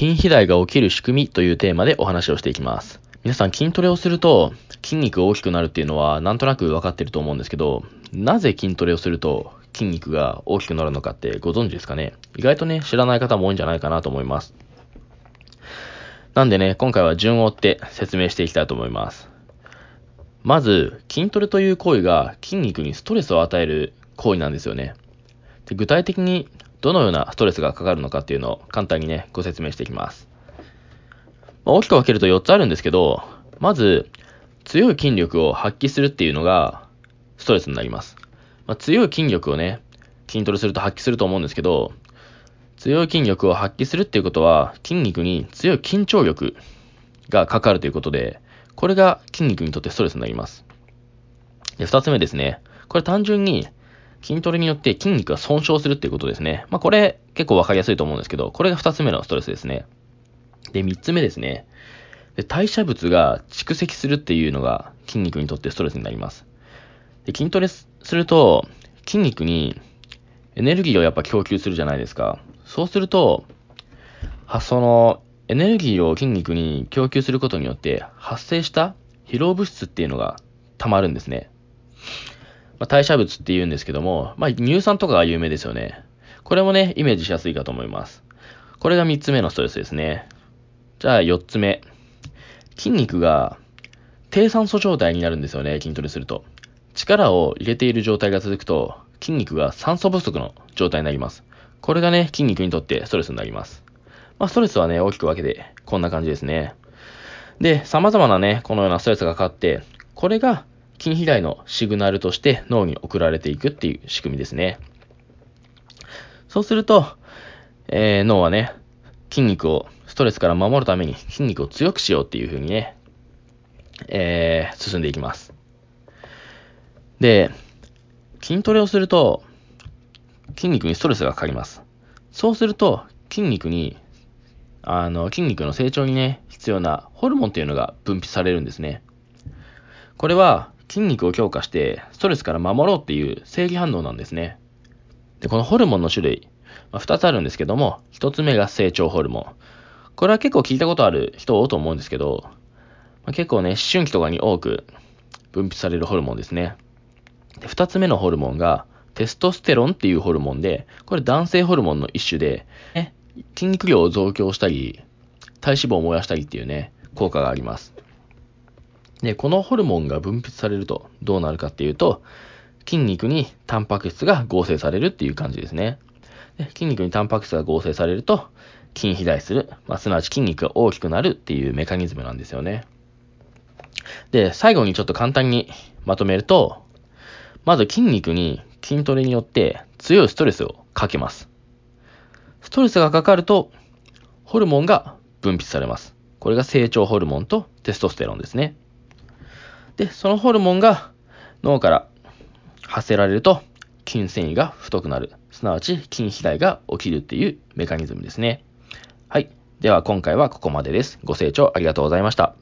筋肥大が起きる仕組みというテーマでお話をしていきます。皆さん筋トレをすると筋肉が大きくなるっていうのはなんとなく分かってると思うんですけど、なぜ筋トレをすると筋肉が大きくなるのかってご存知ですかね？意外とね、知らない方も多いんじゃないかなと思います。なんでね、今回は順を追って説明していきたいと思います。まず、筋トレという行為が筋肉にストレスを与える行為なんですよね。で具体的にどのようなストレスがかかるのかっていうのを簡単にね、ご説明していきます。まあ、大きく分けると4つあるんですけど、まず、強い筋力を発揮するっていうのがストレスになります。まあ、強い筋力をね、筋トレすると発揮すると思うんですけど、強い筋力を発揮するっていうことは、筋肉に強い緊張力がかかるということで、これが筋肉にとってストレスになります。で、二つ目ですね。これ単純に筋トレによって筋肉が損傷するっていうことですね。まあ、これ結構わかりやすいと思うんですけど、これが二つ目のストレスですね。で、三つ目ですね。で代謝物が蓄積するっていうのが筋肉にとってストレスになります。で筋トレすると筋肉にエネルギーをやっぱ供給するじゃないですか。そうすると、はそのエネルギーを筋肉に供給することによって発生した疲労物質っていうのが溜まるんですね。まあ、代謝物って言うんですけども、まあ、乳酸とかが有名ですよね。これもね、イメージしやすいかと思います。これが3つ目のストレスですね。じゃあ4つ目。筋肉が低酸素状態になるんですよね、筋トレすると。力を入れている状態が続くと、筋肉が酸素不足の状態になります。これがね、筋肉にとってストレスになります。まあ、ストレスはね、大きく分けて、こんな感じですね。で、様々なね、このようなストレスがかかって、これが筋肥大のシグナルとして脳に送られていくっていう仕組みですね。そうすると、えー、脳はね、筋肉をストレスから守るために筋肉を強くしようっていう風にね、えー、進んでいきます。で、筋トレをすると、筋肉にストレスがかかります。そうすると、筋肉にあの、筋肉の成長にね、必要なホルモンっていうのが分泌されるんですね。これは筋肉を強化してストレスから守ろうっていう正義反応なんですね。で、このホルモンの種類、まあ、2つあるんですけども、1つ目が成長ホルモン。これは結構聞いたことある人多いと思うんですけど、まあ、結構ね、思春期とかに多く分泌されるホルモンですね。で、2つ目のホルモンがテストステロンっていうホルモンで、これ男性ホルモンの一種で、ね、筋肉量を増強したり、体脂肪を燃やしたりっていうね、効果があります。で、このホルモンが分泌されるとどうなるかっていうと、筋肉にタンパク質が合成されるっていう感じですね。で筋肉にタンパク質が合成されると、筋肥大する、まあ、すなわち筋肉が大きくなるっていうメカニズムなんですよね。で、最後にちょっと簡単にまとめると、まず筋肉に筋トレによって強いストレスをかけます。ストレスがかかると、ホルモンが分泌されます。これが成長ホルモンとテストステロンですね。で、そのホルモンが脳から発せられると、筋繊維が太くなる。すなわち筋肥大が起きるっていうメカニズムですね。はい。では今回はここまでです。ご清聴ありがとうございました。